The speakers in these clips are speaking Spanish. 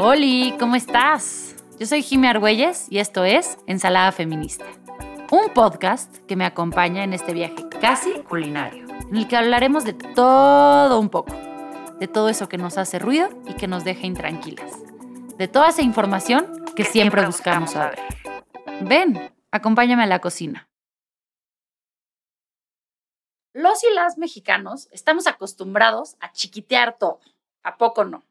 Hola, ¿cómo estás? Yo soy Jimmy Argüelles y esto es Ensalada Feminista, un podcast que me acompaña en este viaje casi culinario, en el que hablaremos de todo un poco, de todo eso que nos hace ruido y que nos deja intranquilas, de toda esa información que, siempre buscamos saber. Ven, acompáñame a la cocina. Los y las mexicanos estamos acostumbrados a chiquitear todo, ¿a poco no?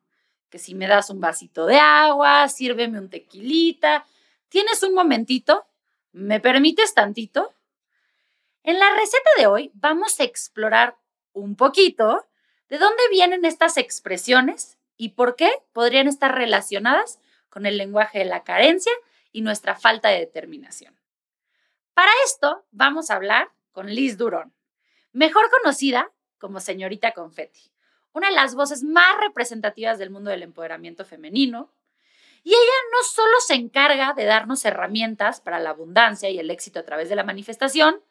Que si me das un vasito de agua, sírveme un tequilita, ¿tienes un momentito? ¿Me permites tantito? En la receta de hoy vamos a explorar un poquito de dónde vienen estas expresiones y por qué podrían estar relacionadas con el lenguaje de la carencia y nuestra falta de determinación. Para esto vamos a hablar con Liz Durón, mejor conocida como señorita Confetti una de las voces más representativas del mundo del empoderamiento femenino. Y ella no solo se encarga de darnos herramientas para la abundancia y el éxito a través de la manifestación,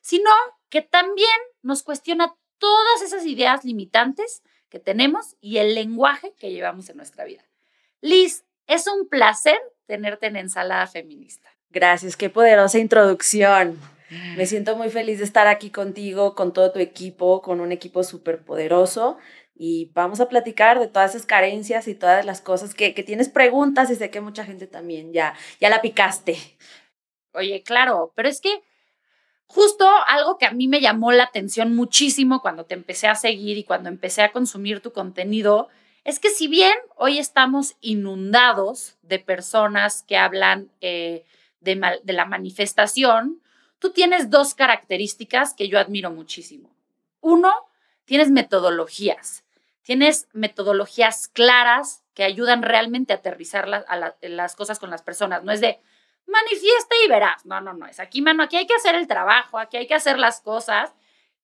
sino que también nos cuestiona todas esas ideas limitantes que tenemos y el lenguaje que llevamos en nuestra vida. Liz, es un placer tenerte en Ensalada Feminista. Gracias, qué poderosa introducción. Me siento muy feliz de estar aquí contigo, con todo tu equipo, con un equipo súper poderoso y vamos a platicar de todas esas carencias y todas las cosas que, tienes preguntas y sé que mucha gente también ya, ya la picaste. Oye, claro, pero es que justo algo que a mí me llamó la atención muchísimo cuando te empecé a seguir y cuando empecé a consumir tu contenido, es que si bien hoy estamos inundados de personas que hablan eh, de, de la manifestación, tú tienes dos características que yo admiro muchísimo. Uno, tienes metodologías tienes metodologías claras que ayudan realmente a aterrizar a las cosas con las personas. No es de manifiesta y verás. No, no, no. Es aquí, mano, aquí hay que hacer el trabajo, aquí hay que hacer las cosas,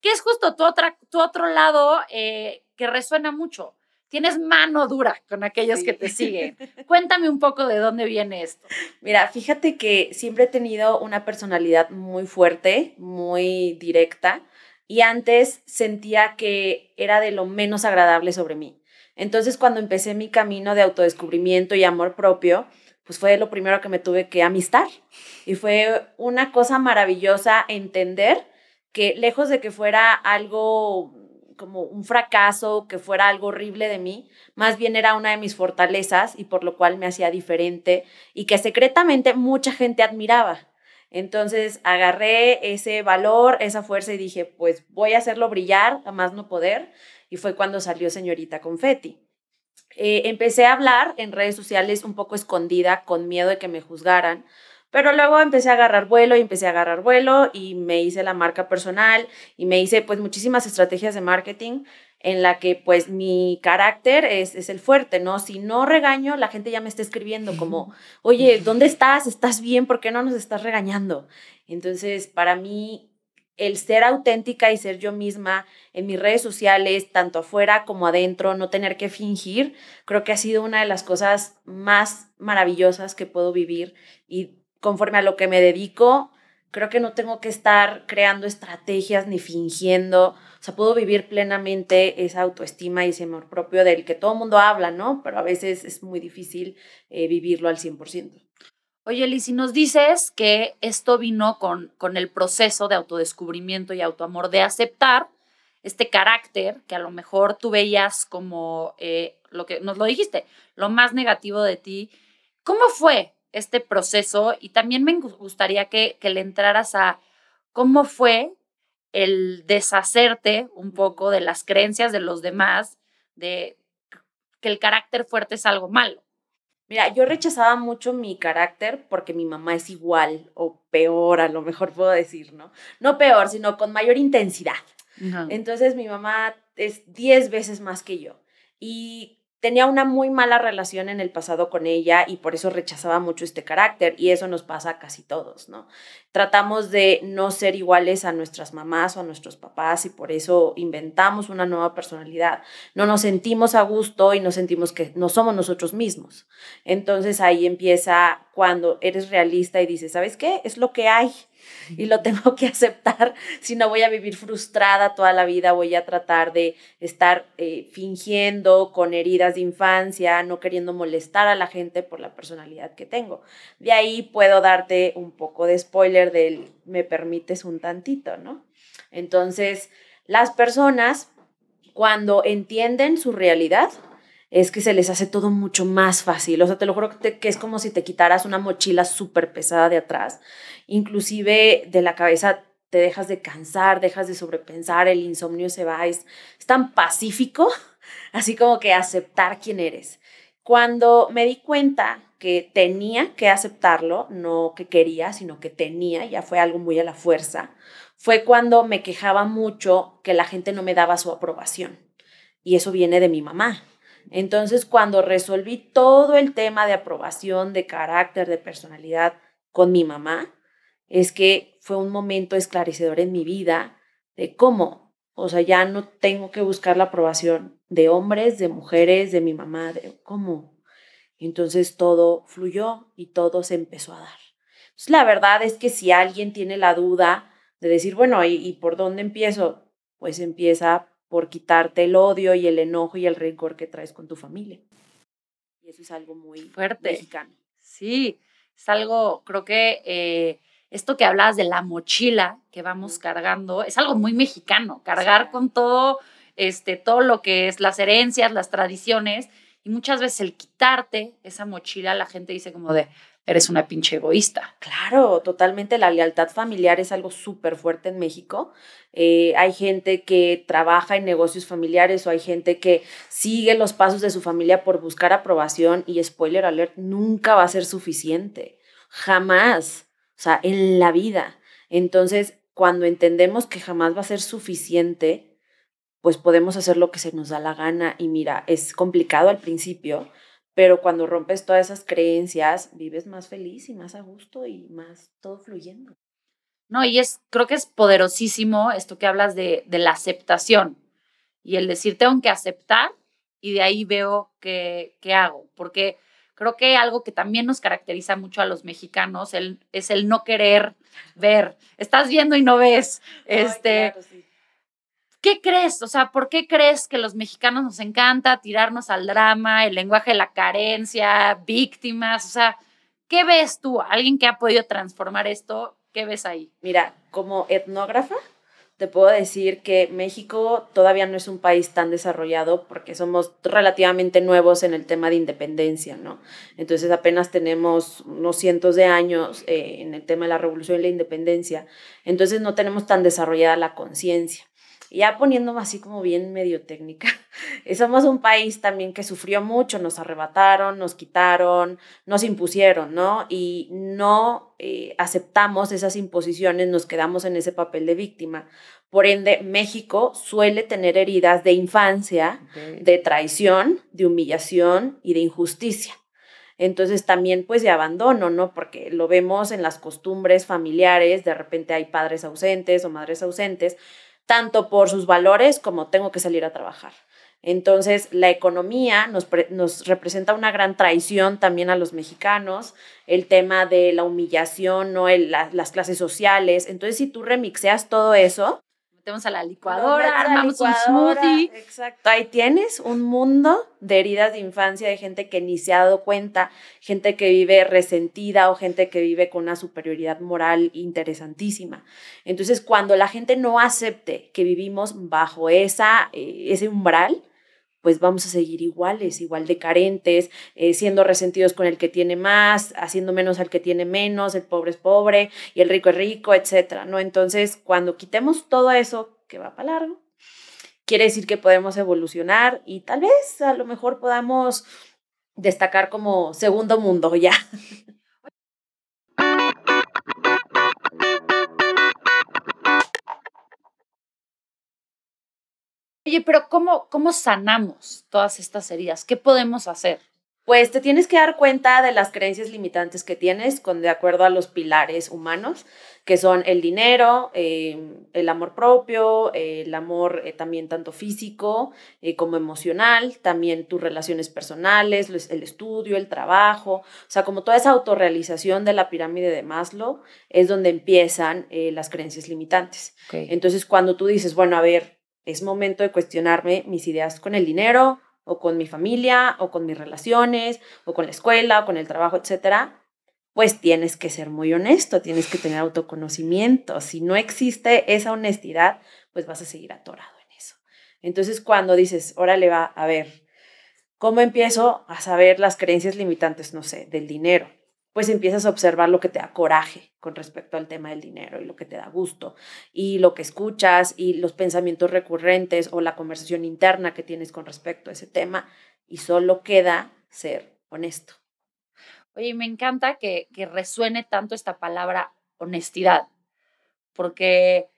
que es justo tu, otra, tu otro lado eh, que resuena mucho. Tienes mano dura con aquellos que te siguen. Cuéntame un poco de dónde viene esto. Mira, fíjate que siempre he tenido una personalidad muy fuerte, muy directa y antes sentía que era de lo menos agradable sobre mí. Entonces cuando empecé mi camino de autodescubrimiento y amor propio, pues fue lo primero que me tuve que amistar. Y fue una cosa maravillosa entender que lejos de que fuera algo como un fracaso, que fuera algo horrible de mí, más bien era una de mis fortalezas y por lo cual me hacía diferente y que secretamente mucha gente admiraba. Entonces agarré ese valor, esa fuerza y dije, pues voy a hacerlo brillar a más no poder. Y fue cuando salió señorita Confetti. Eh, empecé a hablar en redes sociales un poco escondida, con miedo de que me juzgaran, pero luego empecé a agarrar vuelo y empecé a agarrar vuelo y me hice la marca personal y me hice pues muchísimas estrategias de marketing en la que pues mi carácter es, es, el fuerte, ¿no? Si no regaño, la gente ya me está escribiendo como, oye, ¿dónde estás? ¿Estás bien? ¿Por qué no nos estás regañando? Entonces, para mí, el ser auténtica y ser yo misma en mis redes sociales, tanto afuera como adentro, no tener que fingir, creo que ha sido una de las cosas más maravillosas que puedo vivir y conforme a lo que me dedico, creo que no tengo que estar creando estrategias ni fingiendo o sea, puedo vivir plenamente esa autoestima y ese amor propio del que todo el mundo habla, ¿no? Pero a veces es muy difícil eh, vivirlo al 100%. Oye, Liz, si nos dices que esto vino con, con el proceso de autodescubrimiento y autoamor, de aceptar este carácter que a lo mejor tú veías como eh, lo que nos lo dijiste, lo más negativo de ti. ¿Cómo fue este proceso? Y también me gustaría que, que le entraras a cómo fue el deshacerte un poco de las creencias de los demás, de que el carácter fuerte es algo malo. Mira, yo rechazaba mucho mi carácter porque mi mamá es igual o peor, a lo mejor puedo decir, ¿no? No peor, sino con mayor intensidad. Entonces mi mamá es 10 veces más que yo. Y tenía una muy mala relación en el pasado con ella y por eso rechazaba mucho este carácter y eso nos pasa a casi todos, ¿no? Tratamos de no ser iguales a nuestras mamás o a nuestros papás y por eso inventamos una nueva personalidad. No nos sentimos a gusto y nos sentimos que no somos nosotros mismos. Entonces ahí empieza cuando eres realista y dices, ¿sabes qué? Es lo que hay y lo tengo que aceptar, si no voy a vivir frustrada toda la vida, voy a tratar de estar eh, fingiendo con heridas de infancia, no queriendo molestar a la gente por la personalidad que tengo. De ahí puedo darte un poco de spoiler del me permites un tantito, ¿no? Entonces, las personas cuando entienden su realidad, es que se les hace todo mucho más fácil. O sea, te lo juro que, es como si te quitaras una mochila súper pesada de atrás. Inclusive de la cabeza te dejas de cansar, dejas de sobrepensar, el insomnio se va. Es, es tan pacífico, así como que aceptar quién eres. Cuando me di cuenta que tenía que aceptarlo, no que quería, sino que tenía, ya fue algo muy a la fuerza, fue cuando me quejaba mucho que la gente no me daba su aprobación. Y eso viene de mi mamá. Entonces, cuando resolví todo el tema de aprobación, de carácter, de personalidad con mi mamá, es que fue un momento esclarecedor en mi vida de cómo, o sea, ya no tengo que buscar la aprobación de hombres, de mujeres, de mi mamá, de cómo. Entonces todo fluyó y todo se empezó a dar. Entonces, la verdad es que si alguien tiene la duda de decir, bueno, ¿y, ¿y por dónde empiezo? Pues empieza por quitarte el odio y el enojo y el rencor que traes con tu familia. Y eso es algo muy fuerte. Mexicano. Sí, es algo, creo que eh, esto que hablabas de la mochila que vamos cargando, es algo muy mexicano, cargar con todo, este, todo lo que es las herencias, las tradiciones, y muchas veces el quitarte esa mochila, la gente dice como de, eres una pinche egoísta. Claro, totalmente. La lealtad familiar es algo súper fuerte en México. Eh, hay gente que trabaja en negocios familiares o hay gente que sigue los pasos de su familia por buscar aprobación y spoiler alert, nunca va a ser suficiente. Jamás. O sea, en la vida. Entonces, cuando entendemos que jamás va a ser suficiente, pues podemos hacer lo que se nos da la gana. Y mira, es complicado al principio, pero cuando rompes todas esas creencias, vives más feliz y más a gusto y más todo fluyendo. No, y es, creo que es poderosísimo esto que hablas de, de la aceptación y el decir tengo que aceptar y de ahí veo qué, qué hago, porque creo que algo que también nos caracteriza mucho a los mexicanos el, es el no querer ver. Estás viendo y no ves. este, ¿Qué crees? O sea, ¿por qué crees que los mexicanos nos encanta tirarnos al drama, el lenguaje de la carencia, víctimas? O sea, ¿qué ves tú? ¿Alguien que ha podido transformar esto? ¿Qué ves ahí? Mira, como etnógrafa, te puedo decir que México todavía no es un país tan desarrollado porque somos relativamente nuevos en el tema de independencia, ¿no? Entonces apenas tenemos unos cientos de años eh, en el tema de la revolución y la independencia, entonces no tenemos tan desarrollada la conciencia ya poniéndome así como bien medio técnica, somos un país también que sufrió mucho, nos arrebataron, nos quitaron, nos impusieron, ¿no? Y no eh, aceptamos esas imposiciones, nos quedamos en ese papel de víctima. Por ende, México suele tener heridas de infancia, de traición, de humillación y de injusticia. Entonces también pues de abandono, ¿no? Porque lo vemos en las costumbres familiares, de repente hay padres ausentes o madres ausentes, tanto por sus valores como tengo que salir a trabajar. Entonces, la economía nos, nos, representa una gran traición también a los mexicanos, el tema de la humillación, ¿no? las clases sociales. Entonces, si tú remixeas todo eso, metemos a la licuadora, armamos un smoothie. Exacto. Ahí tienes un mundo de heridas de infancia, de gente que ni se ha dado cuenta, gente que vive resentida o gente que vive con una superioridad moral interesantísima. Entonces, cuando la gente no acepte que vivimos bajo esa, eh, ese umbral, pues vamos a seguir iguales, igual de carentes, eh, siendo resentidos con el que tiene más, haciendo menos al que tiene menos, el pobre es pobre y el rico es rico, etcétera, ¿no? Entonces, cuando quitemos todo eso que va para largo, quiere decir que podemos evolucionar y tal vez a lo mejor podamos destacar como segundo mundo ya. Oye, pero ¿cómo, ¿cómo sanamos todas estas heridas? ¿Qué podemos hacer? Pues te tienes que dar cuenta de las creencias limitantes que tienes con de acuerdo a los pilares humanos. que son el dinero, em, el amor propio, el amor eh, también tanto físico eh, como emocional, también tus relaciones personales, el estudio, el trabajo, o sea, como toda esa autorrealización de la pirámide de Maslow es donde empiezan eh, las creencias limitantes. Entonces, cuando tú dices, bueno, a ver, es momento de cuestionarme mis ideas con el dinero, o con mi familia, o con mis relaciones, o con la escuela, o con el trabajo, etcétera, pues tienes que ser muy honesto, tienes que tener autoconocimiento. Si no existe esa honestidad, pues vas a seguir atorado en eso. Entonces, cuando dices, órale, va, a ver, ¿cómo empiezo a saber las creencias limitantes, no sé, del dinero? Pues empiezas a observar lo que te da coraje con respecto al tema del dinero y lo que te da gusto y lo que escuchas y los pensamientos recurrentes o la conversación interna que tienes con respecto a ese tema y solo queda ser honesto. Oye, me encanta que, que resuene tanto esta palabra honestidad, porque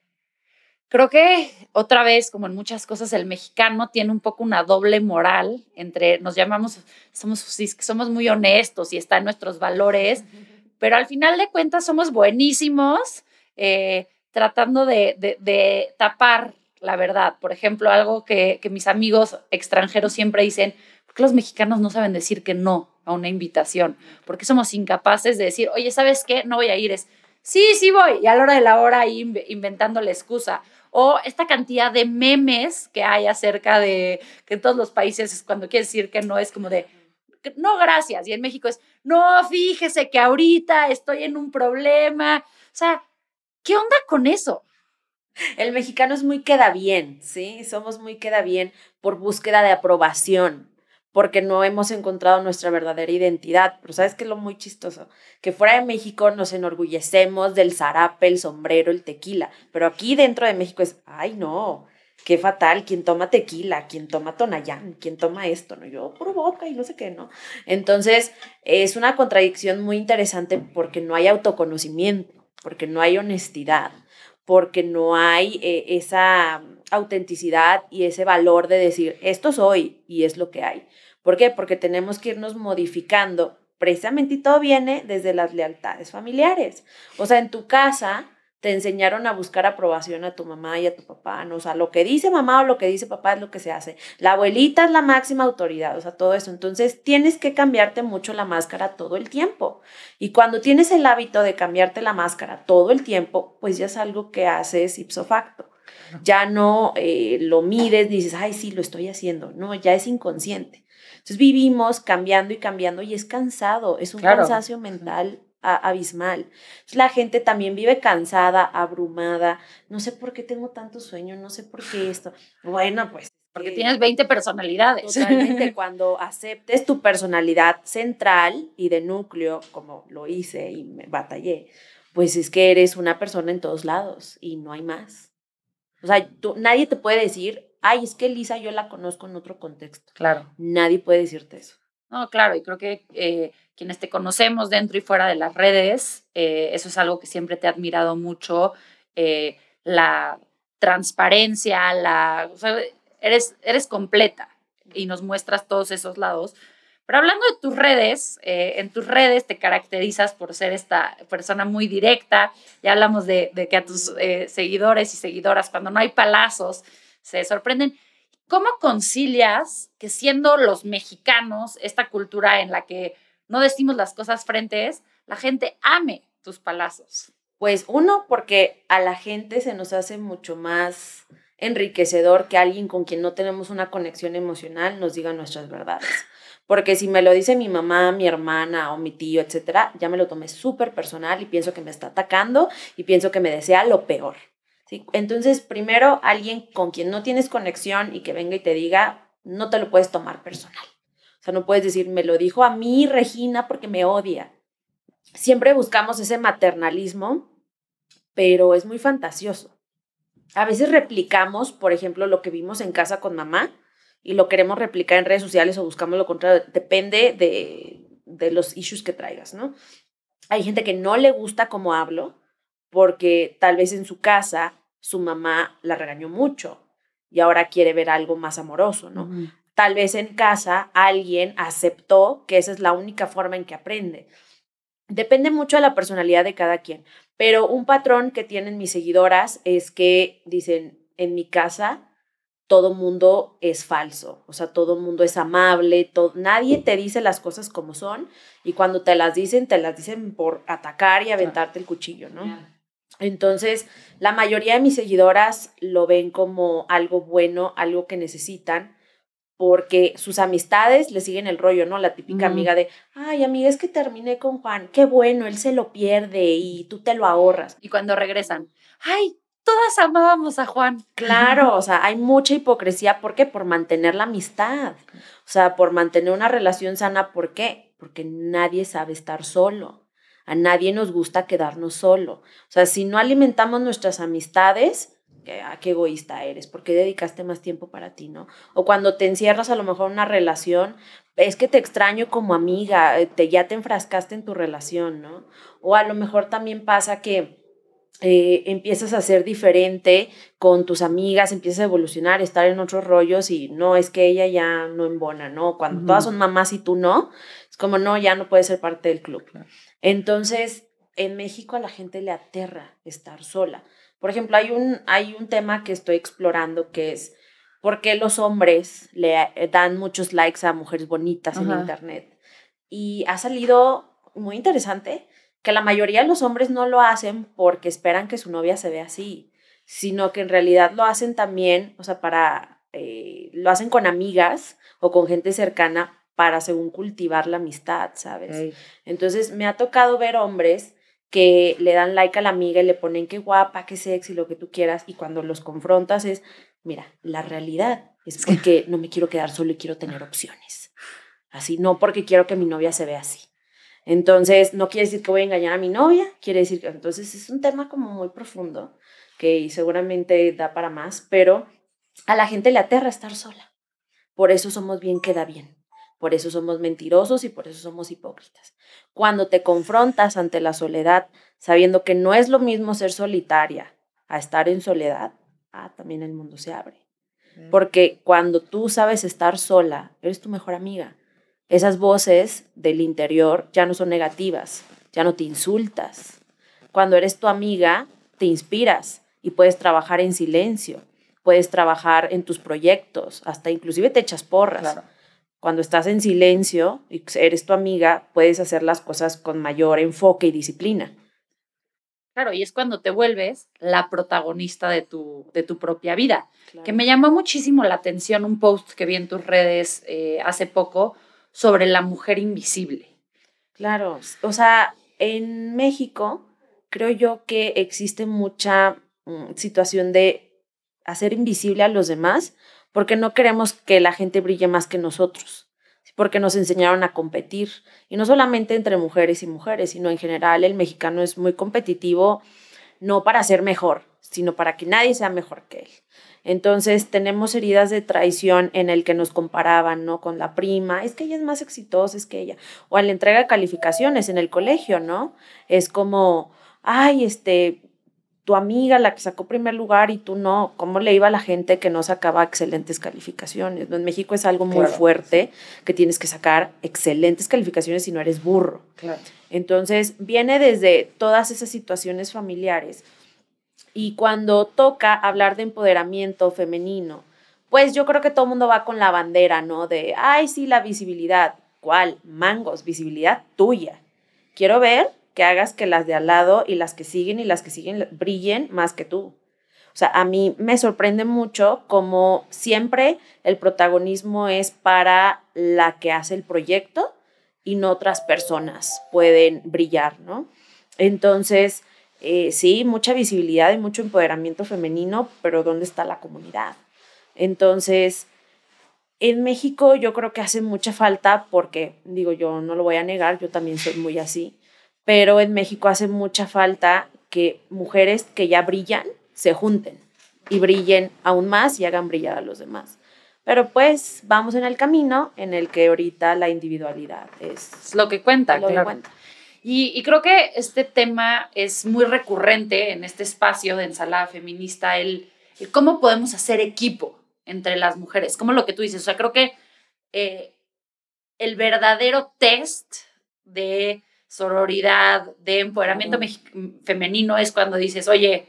creo que otra vez, como en muchas cosas, el mexicano tiene un poco una doble moral entre, nos llamamos, somos, somos muy honestos y están nuestros valores, pero al final de cuentas somos buenísimos eh, tratando de, de, tapar la verdad. Por ejemplo, algo que, que mis amigos extranjeros siempre dicen, ¿por qué los mexicanos no saben decir que no? a una invitación, porque somos incapaces de decir, oye, ¿sabes qué? No voy a ir. Es, sí, sí voy. Y a la hora de la hora inventando la excusa. O esta cantidad de memes que hay acerca de que en todos los países es cuando quieres decir que no es como de, no, gracias. Y en México es, no, fíjese que ahorita estoy en un problema. O sea, ¿qué onda con eso? El mexicano es muy queda bien, ¿sí? Somos muy queda bien por búsqueda de aprobación porque no hemos encontrado nuestra verdadera identidad. Pero ¿sabes qué es lo muy chistoso? Que fuera de México nos enorgullecemos del zarape, el sombrero, el tequila, pero aquí dentro de México es, ay no, qué fatal, quien toma tequila, quien toma tonayán, quien toma esto, ¿no? Yo provoca y no sé qué, ¿no? Entonces, es una contradicción muy interesante porque no hay autoconocimiento, porque no hay honestidad, porque no hay eh, esa autenticidad y ese valor de decir, esto soy y es lo que hay. ¿Por qué? Porque tenemos que irnos modificando precisamente y todo viene desde las lealtades familiares. O sea, en tu casa te enseñaron a buscar aprobación a tu mamá y a tu papá, ¿no? O sea, lo que dice mamá o lo que dice papá es lo que se hace. La abuelita es la máxima autoridad, o sea, todo eso. Entonces, tienes que cambiarte mucho la máscara todo el tiempo. Y cuando tienes el hábito de cambiarte la máscara todo el tiempo, pues ya es algo que haces ipso facto. Ya no eh, lo mides, dices, ay, sí, lo estoy haciendo. No, ya es inconsciente. Entonces vivimos cambiando y cambiando y es cansado, es un cansancio mental abismal. la gente también vive cansada, abrumada, no sé por qué tengo tanto sueño, no sé por qué esto. Bueno, pues porque tienes 20 personalidades. Totalmente, cuando aceptes tu personalidad central y de núcleo, como lo hice y me batallé, pues es que eres una persona en todos lados y no hay más. O sea, tú, nadie te puede decir, ay, es que Lisa yo la conozco en otro contexto. Claro. Nadie puede decirte eso. No, claro, y creo que eh, quienes te conocemos dentro y fuera de las redes, eh, eso es algo que siempre te he admirado mucho, eh, la transparencia, la, o sea, eres, eres completa y nos muestras todos esos lados. Pero hablando de tus redes, en tus redes te caracterizas por ser esta persona muy directa. Ya hablamos de, de que a tus seguidores y seguidoras, cuando no hay palazos, se sorprenden. ¿Cómo concilias que siendo los mexicanos, esta cultura en la que no decimos las cosas frentes, la gente ame tus palazos? Pues uno, porque a la gente se nos hace mucho más enriquecedor que alguien con quien no tenemos una conexión emocional nos diga nuestras verdades. Porque si me lo dice mi mamá, mi hermana o mi tío, etcétera, ya me lo tomé súper personal y pienso que me está atacando y pienso que me desea lo peor. Entonces, primero, alguien con quien no tienes conexión y que venga y te diga, no te lo puedes tomar personal. O sea, no puedes decir, me lo dijo a mí Regina porque me odia. Siempre buscamos ese maternalismo, pero es muy fantasioso. A veces replicamos, por ejemplo, lo que vimos en casa con mamá y lo queremos replicar en redes sociales o buscamos lo contrario. Depende de, de los issues que traigas, ¿no? Hay gente que no le gusta cómo hablo, porque tal vez en su casa su mamá la regañó mucho y ahora quiere ver algo más amoroso, ¿no? Tal vez en casa alguien aceptó que esa es la única forma en que aprende. Depende mucho de la personalidad de cada quien, pero un patrón que tienen mis seguidoras es que dicen, en mi casa todo mundo es falso, o sea, todo mundo es amable, todo, nadie te dice las cosas como son y cuando te las dicen, te las dicen por atacar y aventarte el cuchillo, ¿no? Entonces, la mayoría de mis seguidoras lo ven como algo bueno, algo que necesitan, porque sus amistades le siguen el rollo, ¿no? La típica amiga de, ay, amiga, es que terminé con Juan, qué bueno, él se lo pierde y tú te lo ahorras. Y cuando regresan, ay, todas amábamos a Juan. Claro, o sea, hay mucha hipocresía, ¿por qué? Por mantener la amistad, o sea, por mantener una relación sana, ¿por qué? Porque nadie sabe estar solo. A nadie nos gusta quedarnos solo. O sea, si no alimentamos nuestras amistades, ah, qué egoísta eres, porque dedicaste más tiempo para ti, ¿no? O cuando te encierras a lo mejor en una relación, es que te extraño como amiga, eh, te, ya te enfrascaste en tu relación, ¿no? O a lo mejor también pasa que eh, empiezas a ser diferente con tus amigas, empiezas a evolucionar, estar en otros rollos y no, es que ella ya no embona, ¿no? Cuando todas son mamás y tú no, es como, no, ya no puedes ser parte del club. Entonces, en México a la gente le aterra estar sola. Por ejemplo, hay un, hay un tema que estoy explorando que es por qué los hombres le eh, dan muchos likes a mujeres bonitas en Internet. Y ha salido muy interesante que la mayoría de los hombres no lo hacen porque esperan que su novia se vea así, sino que en realidad lo hacen también, o sea, para, eh, lo hacen con amigas o con gente cercana para según cultivar la amistad, ¿sabes? Entonces me ha tocado ver hombres que le dan like a la amiga y le ponen qué guapa, qué sexy, lo que tú quieras, y cuando los confrontas es, mira, la realidad es porque no me quiero quedar solo y quiero tener opciones. Así, no porque quiero que mi novia se vea así. Entonces, no quiere decir que voy a engañar a mi novia, quiere decir que entonces es un tema como muy profundo que seguramente da para más, pero a la gente le aterra estar sola. Por eso somos bien queda bien. Por eso somos mentirosos y por eso somos hipócritas. Cuando te confrontas ante la soledad, sabiendo que no es lo mismo ser solitaria a estar en soledad, ah, también el mundo se abre. Porque cuando tú sabes estar sola, eres tu mejor amiga. Esas voces del interior ya no son negativas, ya no te insultas. Cuando eres tu amiga, te inspiras y puedes trabajar en silencio, puedes trabajar en tus proyectos, hasta inclusive te echas porras. Cuando estás en silencio y eres tu amiga, puedes hacer las cosas con mayor enfoque y disciplina. Claro, y es cuando te vuelves la protagonista de tu, de tu propia vida. Que me llamó muchísimo la atención un post que vi en tus redes eh, hace poco sobre la mujer invisible. Claro, o sea, en México creo yo que existe mucha mm, situación de hacer invisible a los demás porque no queremos que la gente brille más que nosotros, porque nos enseñaron a competir, y no solamente entre mujeres y mujeres, sino en general el mexicano es muy competitivo, no para ser mejor, sino para que nadie sea mejor que él. Entonces tenemos heridas de traición en el que nos comparaban, ¿no? Con la prima, es que ella es más exitosa, es que ella, o a la entrega de calificaciones en el colegio, ¿no? Es como, ay, este, tu amiga, la que sacó primer lugar y tú no, ¿cómo le iba a la gente que no sacaba excelentes calificaciones? En México es algo muy fuerte que tienes que sacar excelentes calificaciones si no eres burro. Entonces, viene desde todas esas situaciones familiares. Y cuando toca hablar de empoderamiento femenino, pues yo creo que todo el mundo va con la bandera, ¿no? De, ay, sí, la visibilidad. ¿Cuál? Mangos, visibilidad tuya. Quiero ver que hagas que las de al lado y las que siguen y las que siguen brillen más que tú. O sea, a mí me sorprende mucho como siempre el protagonismo es para la que hace el proyecto y no otras personas pueden brillar, ¿no? Entonces, eh, sí, mucha visibilidad y mucho empoderamiento femenino, pero ¿dónde está la comunidad? Entonces, en México yo creo que hace mucha falta porque, digo, yo no lo voy a negar, yo también soy muy así, pero en México hace mucha falta que mujeres que ya brillan se junten y brillen aún más y hagan brillar a los demás. Pero pues vamos en el camino en el que ahorita la individualidad es, lo que cuenta. Lo que cuenta. Y, creo que este tema es muy recurrente en este espacio de ensalada feminista, el, cómo podemos hacer equipo entre las mujeres, como lo que tú dices. O sea, creo que eh, el verdadero test de sororidad, de empoderamiento femenino es cuando dices, oye,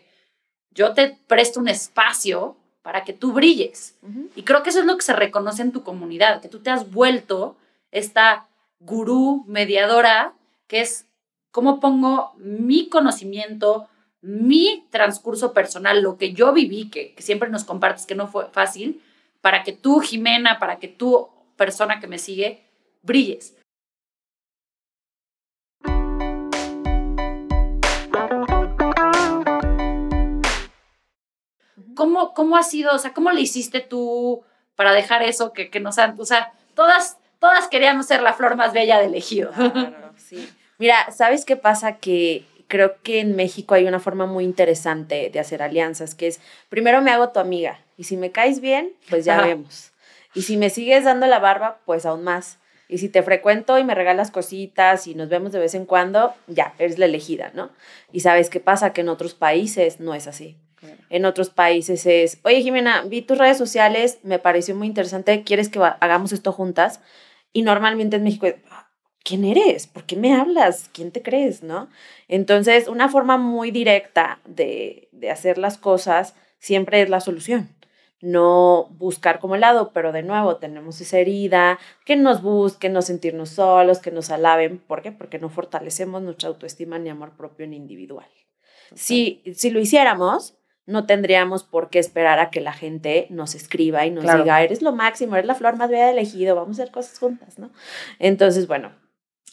yo te presto un espacio para que tú brilles. Y creo que eso es lo que se reconoce en tu comunidad, que tú te has vuelto esta gurú mediadora, que es cómo pongo mi conocimiento, mi transcurso personal, lo que yo viví, que, que siempre nos compartes que no fue fácil, para que tú, Jimena, para que tú, persona que me sigue, brilles. ¿Cómo, ¿Cómo ha sido, o sea, cómo le hiciste tú para dejar eso que, que nos han, o sea, todas, todas queríamos ser la flor más bella del ejido. sí. Mira, ¿sabes qué pasa? Que creo que en México hay una forma muy interesante de hacer alianzas, que es, primero me hago tu amiga, y si me caes bien, pues ya vemos. Y si me sigues dando la barba, pues aún más. Y si te frecuento y me regalas cositas y nos vemos de vez en cuando, ya, eres la elegida, ¿no? Y sabes qué pasa, que en otros países no es así. En otros países es, oye Jimena, vi tus redes sociales, me pareció muy interesante, ¿quieres que hagamos esto juntas? Y normalmente en México es, ¿quién eres? ¿Por qué me hablas? ¿Quién te crees? ¿No? Entonces, una forma muy directa de, de hacer las cosas siempre es la solución. No buscar como lado, pero de nuevo tenemos esa herida, que nos busquen, no sentirnos solos, que nos alaben. ¿Por qué? Porque no fortalecemos nuestra autoestima ni amor propio en individual. Si, si lo hiciéramos, no tendríamos por qué esperar a que la gente nos escriba y nos diga, eres lo máximo, eres la flor más bella elegido, vamos a hacer cosas juntas, ¿no? Entonces, bueno,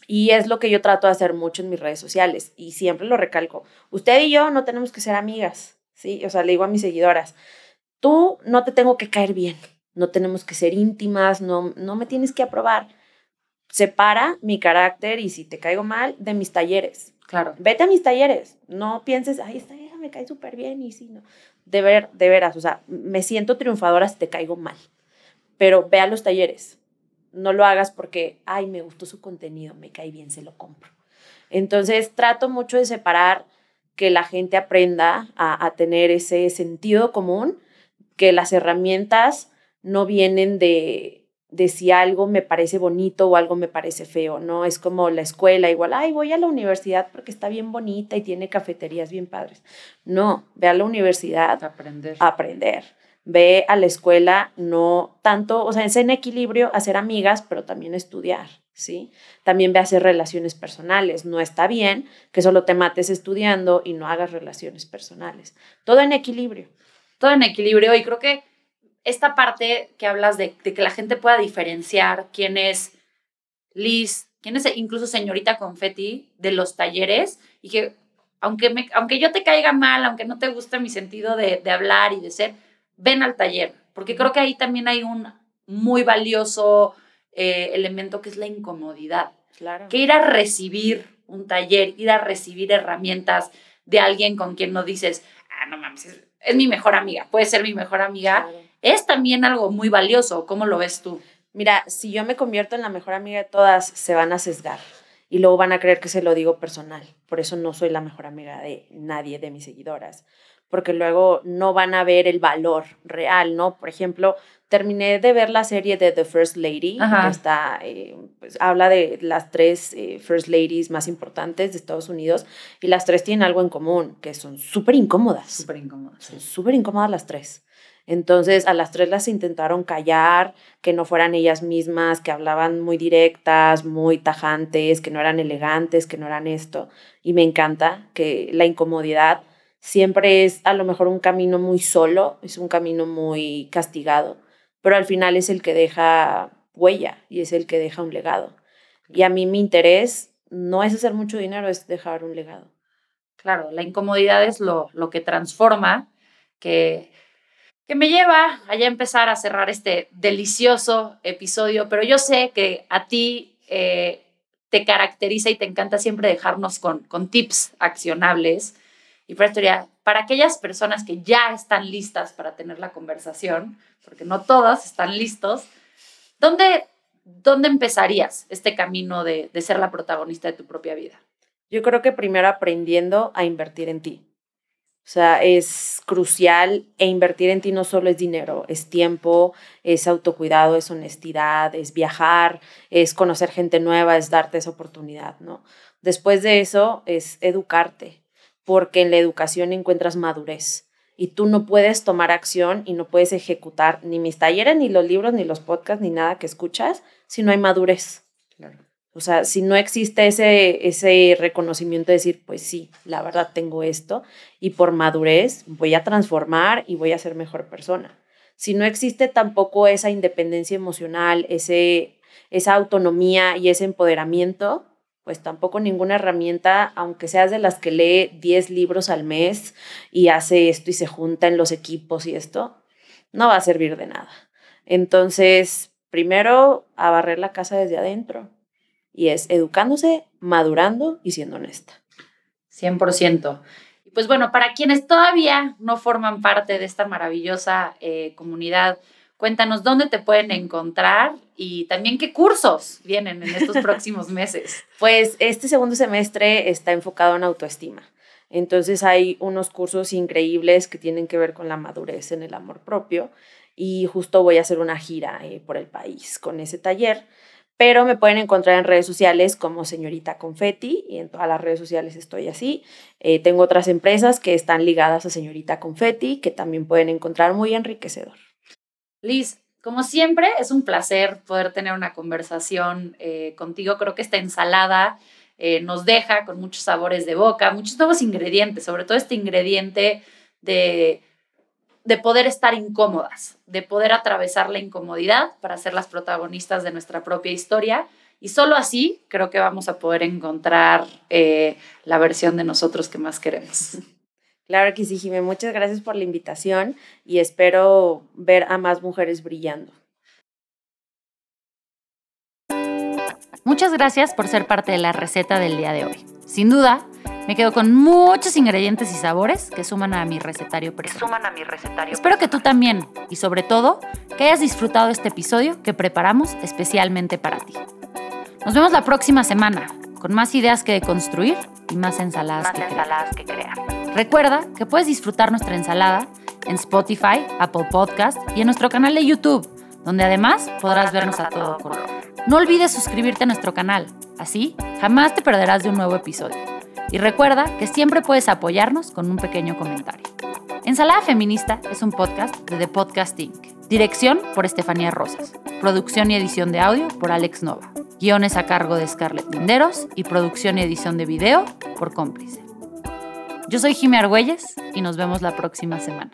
y es lo que yo trato de hacer mucho en mis redes sociales y siempre lo recalco. Usted y yo no tenemos que ser amigas, ¿sí? O sea, le digo a mis seguidoras, tú no te tengo que caer bien, no tenemos que ser íntimas, no, no me tienes que aprobar. Separa mi carácter y si te caigo mal de mis talleres. Claro. Vete a mis talleres, no pienses, esta hija me cae súper bien y sí, no. De, ver, de veras, o sea, me siento triunfadora si te caigo mal, pero ve a los talleres, no lo hagas porque, ay, me gustó su contenido, me cae bien, se lo compro. Entonces, trato mucho de separar que la gente aprenda a, tener ese sentido común, que las herramientas no vienen de, de si algo me parece bonito o algo me parece feo, ¿no? Es como la escuela, igual, ay, voy a la universidad porque está bien bonita y tiene cafeterías bien padres. No, ve a la universidad. Aprender. aprender ve a la escuela no tanto, o sea, es en equilibrio hacer amigas, pero también estudiar, ¿sí? También ve a hacer relaciones personales. No está bien que solo te mates estudiando y no hagas relaciones personales. Todo en equilibrio. Todo en equilibrio y creo que esta parte que hablas de, que la gente pueda diferenciar quién es Liz, quién es incluso señorita Confetti de los talleres y que aunque, me, aunque yo te caiga mal, aunque no te guste mi sentido de, de hablar y de ser, ven al taller, porque creo que ahí también hay un muy valioso eh, elemento que es la incomodidad. Claro. Que ir a recibir un taller, ir a recibir herramientas de alguien con quien no dices, ah, no mames, es, mi mejor amiga, puede ser mi mejor amiga, es también algo muy valioso. ¿Cómo lo ves tú? Mira, si yo me convierto en la mejor amiga de todas, se van a sesgar y luego van a creer que se lo digo personal. Por eso no soy la mejor amiga de nadie de mis seguidoras porque luego no van a ver el valor real, ¿no? Por ejemplo, terminé de ver la serie de The First Lady, que está, eh, pues, habla de las tres eh, First Ladies más importantes de Estados Unidos y las tres tienen algo en común, que son súper incómodas. Súper incómodas. Súper incómodas las tres. Entonces a las tres las intentaron callar, que no fueran ellas mismas, que hablaban muy directas, muy tajantes, que no eran elegantes, que no eran esto. Y me encanta que la incomodidad siempre es a lo mejor un camino muy solo, es un camino muy castigado, pero al final es el que deja huella y es el que deja un legado. Y a mí mi interés no es hacer mucho dinero, es dejar un legado. Claro, la incomodidad es lo, lo que transforma, que, que me lleva a ya empezar a cerrar este delicioso episodio, pero yo sé que a ti eh, te caracteriza y te encanta siempre dejarnos con, con tips accionables y para esto para aquellas personas que ya están listas para tener la conversación, porque no todas están listos, ¿dónde, dónde empezarías este camino de, de ser la protagonista de tu propia vida? Yo creo que primero aprendiendo a invertir en ti. O sea, es crucial e invertir en ti no solo es dinero, es tiempo, es autocuidado, es honestidad, es viajar, es conocer gente nueva, es darte esa oportunidad, ¿no? Después de eso es educarte, porque en la educación encuentras madurez y tú no puedes tomar acción y no puedes ejecutar ni mis talleres, ni los libros, ni los podcasts, ni nada que escuchas si no hay madurez. O sea, si no existe ese, ese reconocimiento de decir, pues sí, la verdad tengo esto y por madurez voy a transformar y voy a ser mejor persona. Si no existe tampoco esa independencia emocional, ese, esa autonomía y ese empoderamiento, pues tampoco ninguna herramienta, aunque seas de las que lee 10 libros al mes y hace esto y se junta en los equipos y esto, no va a servir de nada. Entonces, primero, a barrer la casa desde adentro y es educándose, madurando y siendo honesta. 100%. Y pues bueno, para quienes todavía no forman parte de esta maravillosa eh, comunidad, cuéntanos dónde te pueden encontrar y también qué cursos vienen en estos próximos meses. Pues este segundo semestre está enfocado en autoestima. Entonces hay unos cursos increíbles que tienen que ver con la madurez en el amor propio y justo voy a hacer una gira eh, por el país con ese taller pero me pueden encontrar en redes sociales como señorita Confetti y en todas las redes sociales estoy así. Eh, tengo otras empresas que están ligadas a señorita Confetti que también pueden encontrar muy enriquecedor. Liz, como siempre, es un placer poder tener una conversación eh, contigo. Creo que esta ensalada eh, nos deja con muchos sabores de boca, muchos nuevos ingredientes, sobre todo este ingrediente de de poder estar incómodas, de poder atravesar la incomodidad para ser las protagonistas de nuestra propia historia. Y solo así creo que vamos a poder encontrar eh, la versión de nosotros que más queremos. Claro que sí, Jimé. Muchas gracias por la invitación y espero ver a más mujeres brillando. Muchas gracias por ser parte de la receta del día de hoy. Sin duda, me quedo con muchos ingredientes y sabores que suman a mi recetario personal. Suman a mi recetario. Espero que tú también y sobre todo que hayas disfrutado este episodio que preparamos especialmente para ti. Nos vemos la próxima semana con más ideas que deconstruir y más ensaladas, que, ensaladas que crear. Recuerda que puedes disfrutar nuestra ensalada en Spotify, Apple Podcast y en nuestro canal de YouTube, donde además podrás vernos a todo color. No olvides suscribirte a nuestro canal, así jamás te perderás de un nuevo episodio. Y recuerda que siempre puedes apoyarnos con un pequeño comentario. Ensalada Feminista es un podcast de The Podcast Inc. Dirección por Estefanía Rosas. Producción y edición de audio por Alex Nova. Guiones a cargo de Scarlett Linderos y producción y edición de video por Cómplice. Yo soy Jimmy Argüelles y nos vemos la próxima semana.